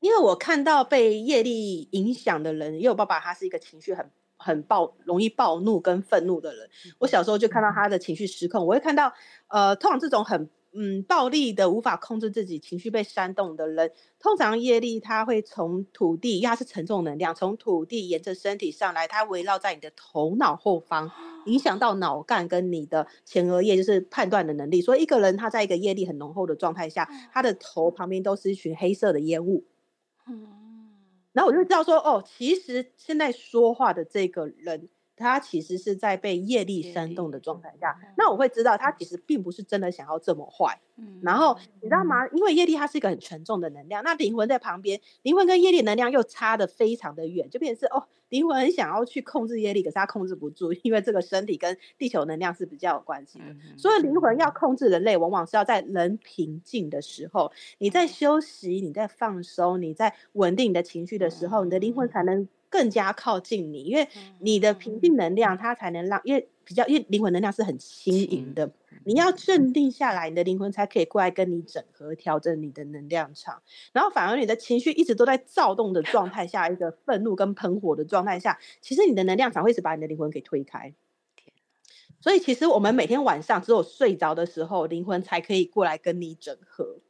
因为我看到被业力影响的人，因为我爸爸他是一个情绪很很暴、容易暴怒跟愤怒的人。我小时候就看到他的情绪失控，我会看到，呃，通常这种很。嗯，暴力的无法控制自己情绪被煽动的人，通常业力它会从土地，因为它是沉重能量，从土地沿着身体上来，它围绕在你的头脑后方，影响到脑干跟你的前额叶，就是判断的能力。所以一个人他在一个业力很浓厚的状态下，他的头旁边都是一群黑色的烟雾。然后我就知道说，哦，其实现在说话的这个人。他其实是在被业力煽动的状态下，那我会知道他其实并不是真的想要这么坏。然后你知道吗？因为业力它是一个很沉重的能量，那灵魂在旁边，灵魂跟业力能量又差的非常的远，就变成是哦，灵魂很想要去控制业力，可是他控制不住，因为这个身体跟地球能量是比较有关系的。所以灵魂要控制人类，往往是要在人平静的时候，你在休息，你在放松，你在稳定你的情绪的时候，你的灵魂才能。更加靠近你，因为你的平静能量，它才能让，因为比较，因为灵魂能量是很轻盈的，你要镇定下来，你的灵魂才可以过来跟你整合、调整你的能量场。然后反而你的情绪一直都在躁动的状态下，一个愤怒跟喷火的状态下，其实你的能量场会一直把你的灵魂给推开。所以其实我们每天晚上只有睡着的时候，灵魂才可以过来跟你整合，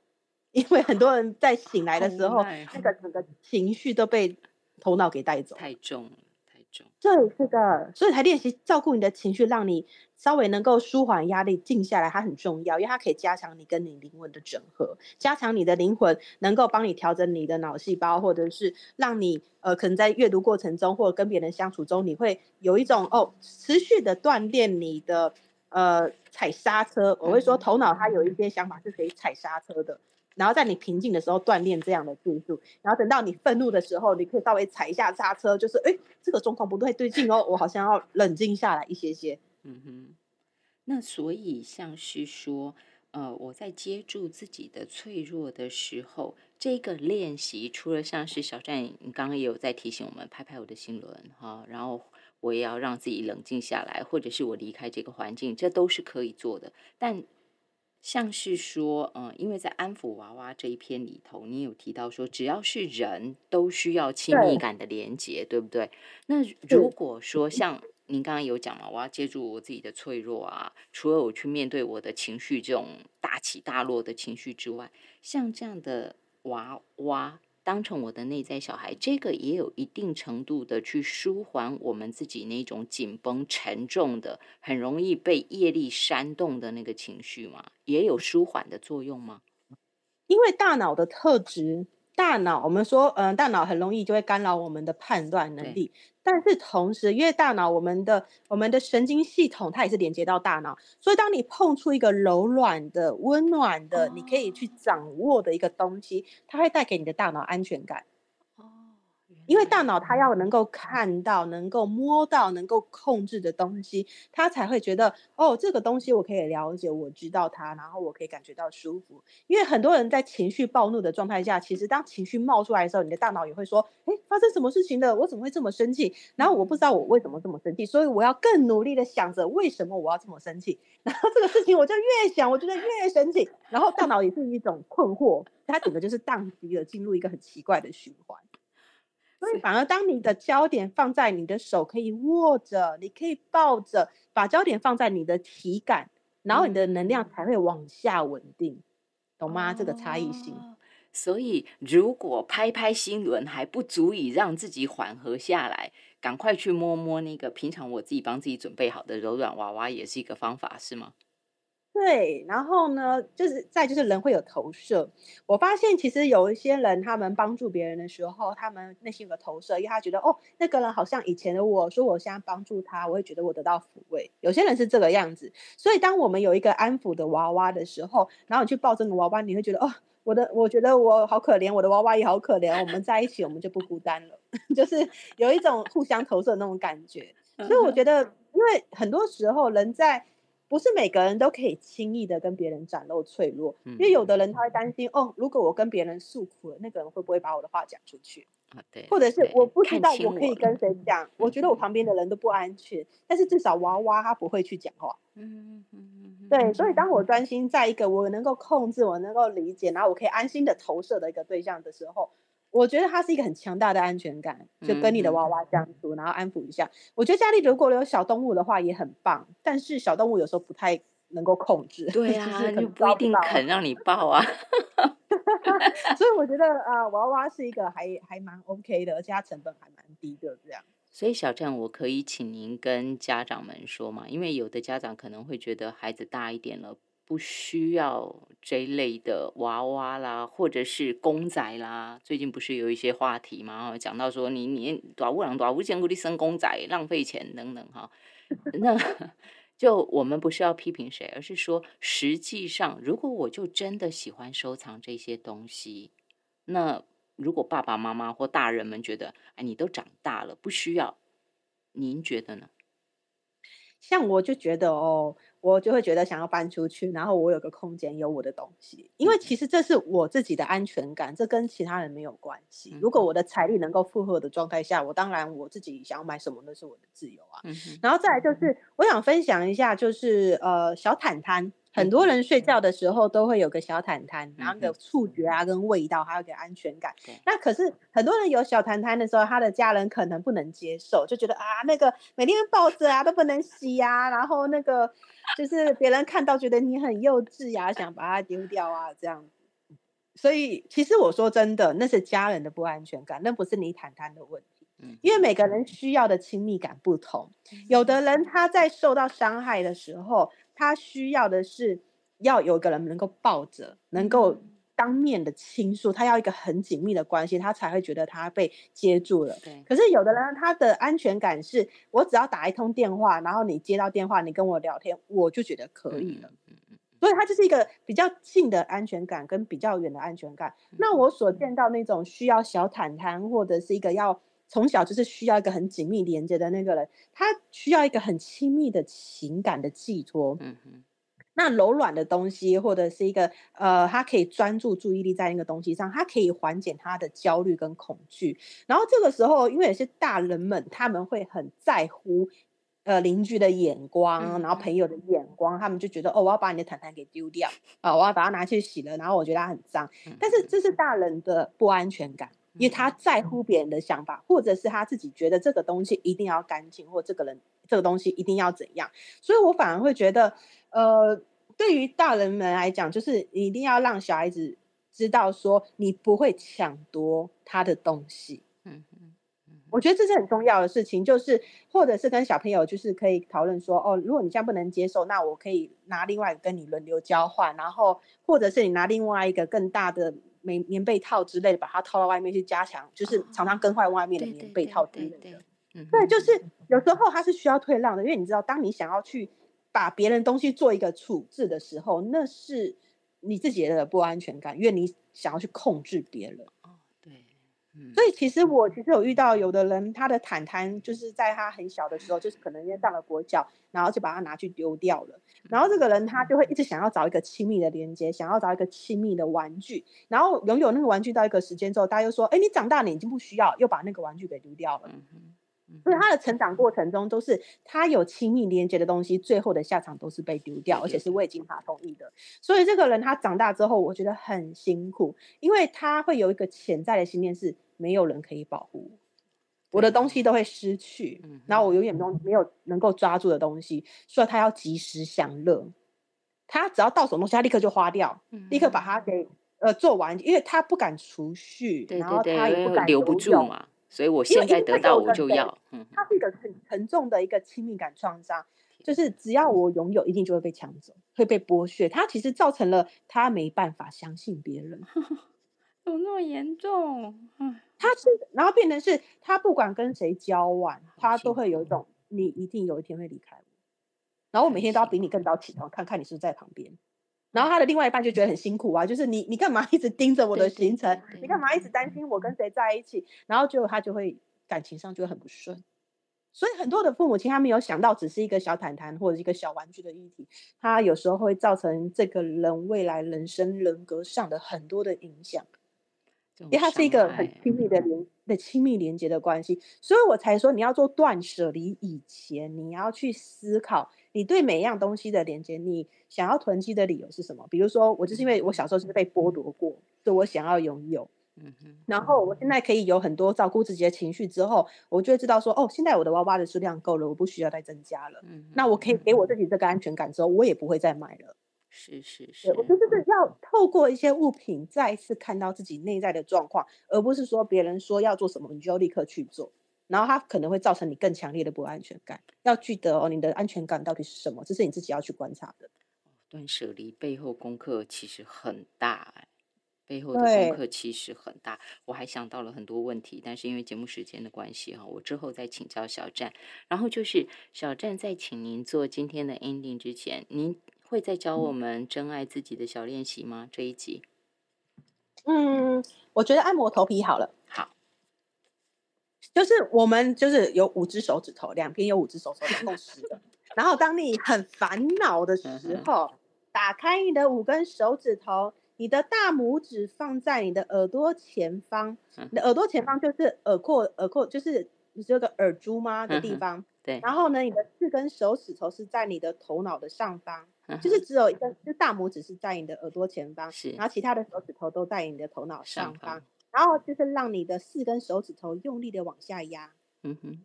因为很多人在醒来的时候，那个整个情绪都被。头脑给带走，太重了，太重。对，是的，所以才练习照顾你的情绪，让你稍微能够舒缓压力，静下来，它很重要，因为它可以加强你跟你灵魂的整合，加强你的灵魂，能够帮你调整你的脑细胞，或者是让你呃，可能在阅读过程中，或者跟别人相处中，你会有一种哦，持续的锻炼你的呃踩刹车。我会说，头脑它有一些想法是可以踩刹车的。然后在你平静的时候锻炼这样的技术，然后等到你愤怒的时候，你可以稍微踩一下刹车，就是哎，这个状况不太对劲哦，我好像要冷静下来一些些。嗯哼，那所以像是说，呃，我在接住自己的脆弱的时候，这个练习除了像是小站，你刚刚也有在提醒我们拍拍我的心轮哈，然后我也要让自己冷静下来，或者是我离开这个环境，这都是可以做的，但。像是说，嗯，因为在安抚娃娃这一篇里头，你有提到说，只要是人都需要亲密感的连接，对不对？那如果说像您刚刚有讲嘛，我要接住我自己的脆弱啊，除了我去面对我的情绪这种大起大落的情绪之外，像这样的娃娃。当成我的内在小孩，这个也有一定程度的去舒缓我们自己那种紧绷、沉重的、很容易被业力煽动的那个情绪嘛，也有舒缓的作用吗？因为大脑的特质。大脑，我们说，嗯，大脑很容易就会干扰我们的判断能力。但是同时，因为大脑，我们的我们的神经系统它也是连接到大脑，所以当你碰触一个柔软的、温暖的，你可以去掌握的一个东西，它会带给你的大脑安全感。因为大脑它要能够看到、能够摸到、能够控制的东西，它才会觉得哦，这个东西我可以了解，我知道它，然后我可以感觉到舒服。因为很多人在情绪暴怒的状态下，其实当情绪冒出来的时候，你的大脑也会说：“哎，发生什么事情了？我怎么会这么生气？然后我不知道我为什么这么生气，所以我要更努力的想着为什么我要这么生气。然后这个事情我就越想，我觉得越生气，然后大脑也是一种困惑，它整个就是宕机了，进入一个很奇怪的循环。所以反而当你的焦点放在你的手可以握着，你可以抱着，把焦点放在你的体感，然后你的能量才会往下稳定，懂吗？这个差异性。所以如果拍拍心轮还不足以让自己缓和下来，赶快去摸摸那个平常我自己帮自己准备好的柔软娃娃，也是一个方法，是吗？对，然后呢，就是再就是人会有投射。我发现其实有一些人，他们帮助别人的时候，他们内心有个投射，因为他觉得哦，那个人好像以前的我，说我现在帮助他，我会觉得我得到抚慰。有些人是这个样子，所以当我们有一个安抚的娃娃的时候，然后你去抱这个娃娃，你会觉得哦，我的，我觉得我好可怜，我的娃娃也好可怜，我们在一起，我们就不孤单了，就是有一种互相投射那种感觉。所以我觉得，因为很多时候人在。不是每个人都可以轻易的跟别人展露脆弱，因为有的人他会担心哦，如果我跟别人诉苦了，那个人会不会把我的话讲出去？啊，对，或者是我不知道我可以跟谁讲，我觉得我旁边的人都不安全，但是至少娃娃他不会去讲话。嗯嗯嗯，对，所以当我专心在一个我能够控制、我能够理解，然后我可以安心的投射的一个对象的时候。我觉得它是一个很强大的安全感，就跟你的娃娃相处，然后安抚一下。我觉得家里如果有小动物的话也很棒，但是小动物有时候不太能够控制。对啊，就不一定肯让你抱啊。所以我觉得啊，娃娃是一个还还蛮 OK 的，而且它成本还蛮低的这样。所以小郑，我可以请您跟家长们说嘛，因为有的家长可能会觉得孩子大一点了。不需要这一类的娃娃啦，或者是公仔啦。最近不是有一些话题吗？讲到说你你多少人多少钱鼓励生公仔，浪费钱等等哈。那就我们不是要批评谁，而是说实际上，如果我就真的喜欢收藏这些东西，那如果爸爸妈妈或大人们觉得，哎，你都长大了，不需要，您觉得呢？像我就觉得哦。我就会觉得想要搬出去，然后我有个空间有我的东西，因为其实这是我自己的安全感，这跟其他人没有关系。如果我的财力能够负荷的状态下，我当然我自己想要买什么那是我的自由啊。然后再来就是我想分享一下，就是呃小毯毯。很多人睡觉的时候都会有个小毯毯，然后有触觉啊跟味道，还有个安全感。那可是很多人有小毯毯的时候，他的家人可能不能接受，就觉得啊那个每天抱着啊都不能洗啊，然后那个就是别人看到觉得你很幼稚呀，想把它丢掉啊这样子。所以其实我说真的，那是家人的不安全感，那不是你谈谈的问题。因为每个人需要的亲密感不同，有的人他在受到伤害的时候。他需要的是要有一个人能够抱着，能够当面的倾诉，他要一个很紧密的关系，他才会觉得他被接住了。对。可是有的人他的安全感是，我只要打一通电话，然后你接到电话，你跟我聊天，我就觉得可以了。嗯嗯。所以他就是一个比较近的安全感跟比较远的安全感。那我所见到那种需要小坦坦或者是一个要从小就是需要一个很紧密连接的那个人，他需要一个很亲密的情感的寄托。嗯哼，那柔软的东西，或者是一个呃，他可以专注注意力在那个东西上，他可以缓解他的焦虑跟恐惧。然后这个时候，因为有些大人们他们会很在乎呃邻居的眼光，然后朋友的眼光，他们就觉得哦，我要把你的毯毯给丢掉啊，我要把它拿去洗了，然后我觉得它很脏。但是这是大人的不安全感，因为他在乎别人的想法，或者是他自己觉得这个东西一定要干净，或这个人这个东西一定要怎样。所以我反而会觉得，呃，对于大人们来讲，就是你一定要让小孩子知道说，你不会抢夺他的东西。嗯嗯。我觉得这是很重要的事情，就是或者是跟小朋友就是可以讨论说，哦，如果你现在不能接受，那我可以拿另外跟你轮流交换，然后或者是你拿另外一个更大的棉棉被套之类的，把它套到外面去加强，就是常常更换外面的棉被套之类的。对，就是有时候它是需要退让的，因为你知道，当你想要去把别人东西做一个处置的时候，那是你自己的不安全感，因为你想要去控制别人对。所以其实我其实有遇到有的人，他的坦坦就是在他很小的时候，就是可能因为上了国教，然后就把它拿去丢掉了。然后这个人他就会一直想要找一个亲密的连接，想要找一个亲密的玩具。然后拥有那个玩具到一个时间之后，大家又说：“哎，你长大了已经不需要，又把那个玩具给丢掉了。”所以他的成长过程中都是他有亲密连接的东西，最后的下场都是被丢掉，而且是未经他同意的。所以这个人他长大之后，我觉得很辛苦，因为他会有一个潜在的信念是。没有人可以保护我，的东西都会失去，然后我永远都没有能够抓住的东西，所以他要及时享乐。他只要到手东西，他立刻就花掉，立刻把它给呃做完，因为他不敢储蓄，然后他也不敢留不住嘛。所以我现在得到我就要。嗯，它是一个很沉重的一个亲密感创伤，就是只要我拥有，一定就会被抢走，会被剥削。他其实造成了他没办法相信别人。有那么严重？嗯他是，然后变成是，他不管跟谁交往，他都会有一种，你一定有一天会离开我，然后我每天都要比你更早起床，看看你是不是在旁边。然后他的另外一半就觉得很辛苦啊，就是你，你干嘛 一直盯着我的行程？你干嘛一直担心我跟谁在一起？然后就他就会感情上就会很不顺。所以很多的父母亲他没有想到，只是一个小毯毯或者一个小玩具的议题，他有时候会造成这个人未来人生人格上的很多的影响。因为它是一个很亲密的连的亲密连接的关系，所以我才说你要做断舍离以前，你要去思考你对每一样东西的连接，你想要囤积的理由是什么？比如说，我就是因为我小时候是被剥夺过，所以我想要拥有。嗯哼。然后我现在可以有很多照顾自己的情绪之后，我就会知道说，哦，现在我的娃娃的数量够了，我不需要再增加了。嗯。那我可以给我自己这个安全感之后，我也不会再买了。是是是，我觉得是要透过一些物品再次看到自己内在的状况，而不是说别人说要做什么你就要立刻去做，然后它可能会造成你更强烈的不安全感。要记得哦，你的安全感到底是什么？这是你自己要去观察的。断舍离背后功课其实很大，哎，背后的功课其实很大。我还想到了很多问题，但是因为节目时间的关系哈，我之后再请教小站。然后就是小站在请您做今天的 ending 之前，您。会再教我们真爱自己的小练习吗？这一集，嗯，我觉得按摩头皮好了。好，就是我们就是有五只手指头，两边有五只手指头，总共十个。然后当你很烦恼的时候，打开你的五根手指头，你的大拇指放在你的耳朵前方，你的耳朵前方就是耳廓，耳廓就是你这个耳珠吗的地方？对。然后呢，你的四根手指头是在你的头脑的上方。就是只有一个，就大拇指是在你的耳朵前方，是，然后其他的手指头都在你的头脑上方，然后就是让你的四根手指头用力的往下压，嗯哼，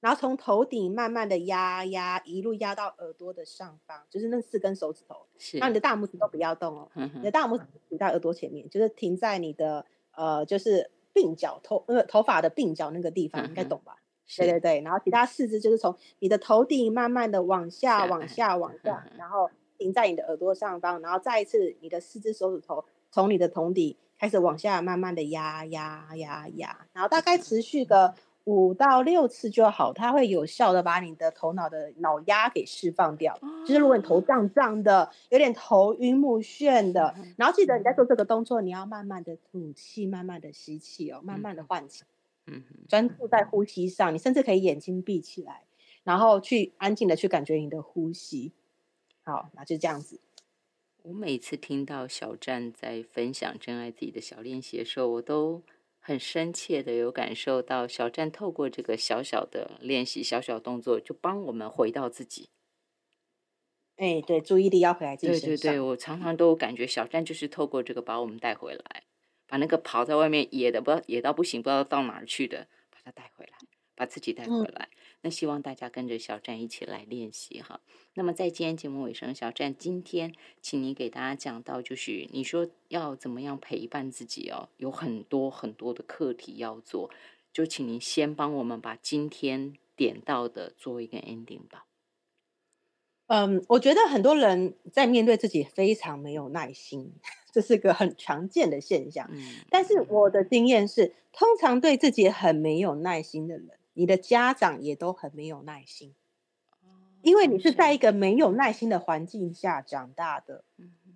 然后从头顶慢慢的压压，一路压到耳朵的上方，就是那四根手指头，是，那你的大拇指都不要动哦，你的大拇指停在耳朵前面，就是停在你的呃，就是鬓角头呃头发的鬓角那个地方，应该懂吧？对对对，然后其他四肢就是从你的头顶慢慢的往下、往下、往下，然后停在你的耳朵上方，然后再一次你的四只手指头从你的头顶开始往下慢慢的压压压压，然后大概持续个五到六次就好，它会有效的把你的头脑的脑压给释放掉。就是如果你头胀胀的，有点头晕目眩的，然后记得你在做这个动作，你要慢慢的吐气，慢慢的吸气哦，慢慢的换气。嗯，专注在呼吸上，你甚至可以眼睛闭起来，然后去安静的去感觉你的呼吸。好，那就这样子。我每次听到小站在分享真爱自己的小练习的时候，我都很深切的有感受到小站透过这个小小的练习、小小动作，就帮我们回到自己。哎，对，注意力要回来自己身上。对对对，我常常都感觉小站就是透过这个把我们带回来，把那个跑在外面野的不知道野到不行，不知道到哪儿去的，把它带回来，把自己带回来。那希望大家跟着小站一起来练习哈。那么在今天节目尾声，小站今天请你给大家讲到，就是你说要怎么样陪伴自己哦，有很多很多的课题要做，就请您先帮我们把今天点到的做一个 ending 吧。嗯，我觉得很多人在面对自己非常没有耐心，这是个很常见的现象。嗯，但是我的经验是，通常对自己很没有耐心的人。你的家长也都很没有耐心，因为你是在一个没有耐心的环境下长大的，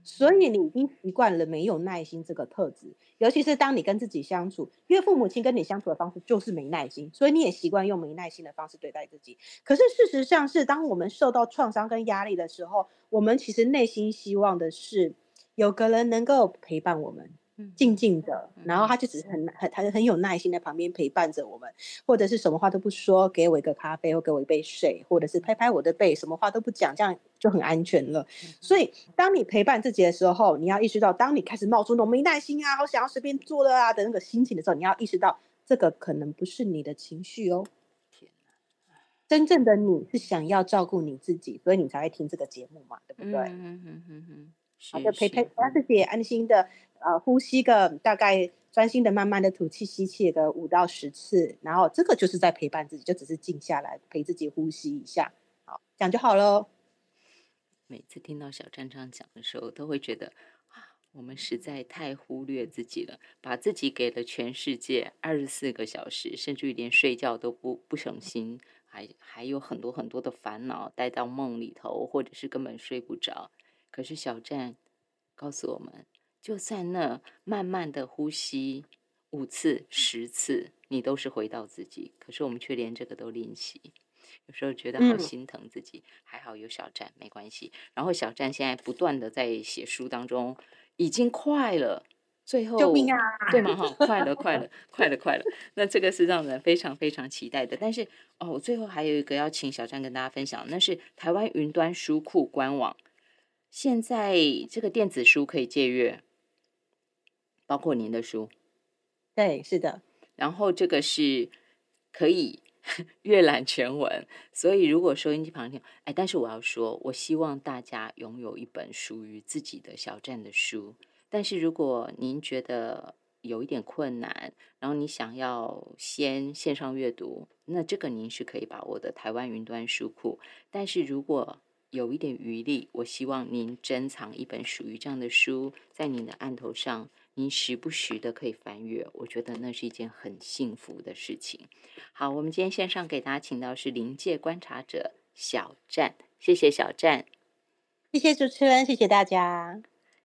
所以你已经习惯了没有耐心这个特质。尤其是当你跟自己相处，因为父母亲跟你相处的方式就是没耐心，所以你也习惯用没耐心的方式对待自己。可是事实上是，当我们受到创伤跟压力的时候，我们其实内心希望的是有个人能够陪伴我们。静静的，然后他就只是很很他很有耐心在旁边陪伴着我们，或者是什么话都不说，给我一个咖啡或给我一杯水，或者是拍拍我的背，什么话都不讲，这样就很安全了。所以，当你陪伴自己的时候，你要意识到，当你开始冒出那种没耐心啊，好想要随便做了啊的那个心情的时候，你要意识到，这个可能不是你的情绪哦。天真正的你是想要照顾你自己，所以你才会听这个节目嘛，对不对？嗯嗯嗯嗯。好的，陪陪让自己安心的。呃，呼吸个大概专心的、慢慢的吐气、吸气个五到十次，然后这个就是在陪伴自己，就只是静下来陪自己呼吸一下，好，这样就好喽。每次听到小站长讲的时候，都会觉得啊，我们实在太忽略自己了，把自己给了全世界二十四个小时，甚至于连睡觉都不不省心，还还有很多很多的烦恼带到梦里头，或者是根本睡不着。可是小站告诉我们。就在那慢慢的呼吸五次、十次，你都是回到自己。可是我们却连这个都练习，有时候觉得好心疼自己。还好有小站，没关系。然后小站现在不断的在写书当中，已经快了。最后，救命啊！对吗？哈，快了，快了，快了，快了。那这个是让人非常非常期待的。但是哦，我最后还有一个要请小站跟大家分享，那是台湾云端书库官网，现在这个电子书可以借阅。包括您的书，对，是的。然后这个是可以 阅览全文，所以如果收音机旁听，哎，但是我要说，我希望大家拥有一本属于自己的小站的书。但是如果您觉得有一点困难，然后你想要先线上阅读，那这个您是可以把握的台湾云端书库。但是如果有一点余力，我希望您珍藏一本属于这样的书，在您的案头上。您时不时的可以翻阅，我觉得那是一件很幸福的事情。好，我们今天线上给大家请到是临界观察者小站，谢谢小站，谢谢主持人，谢谢大家。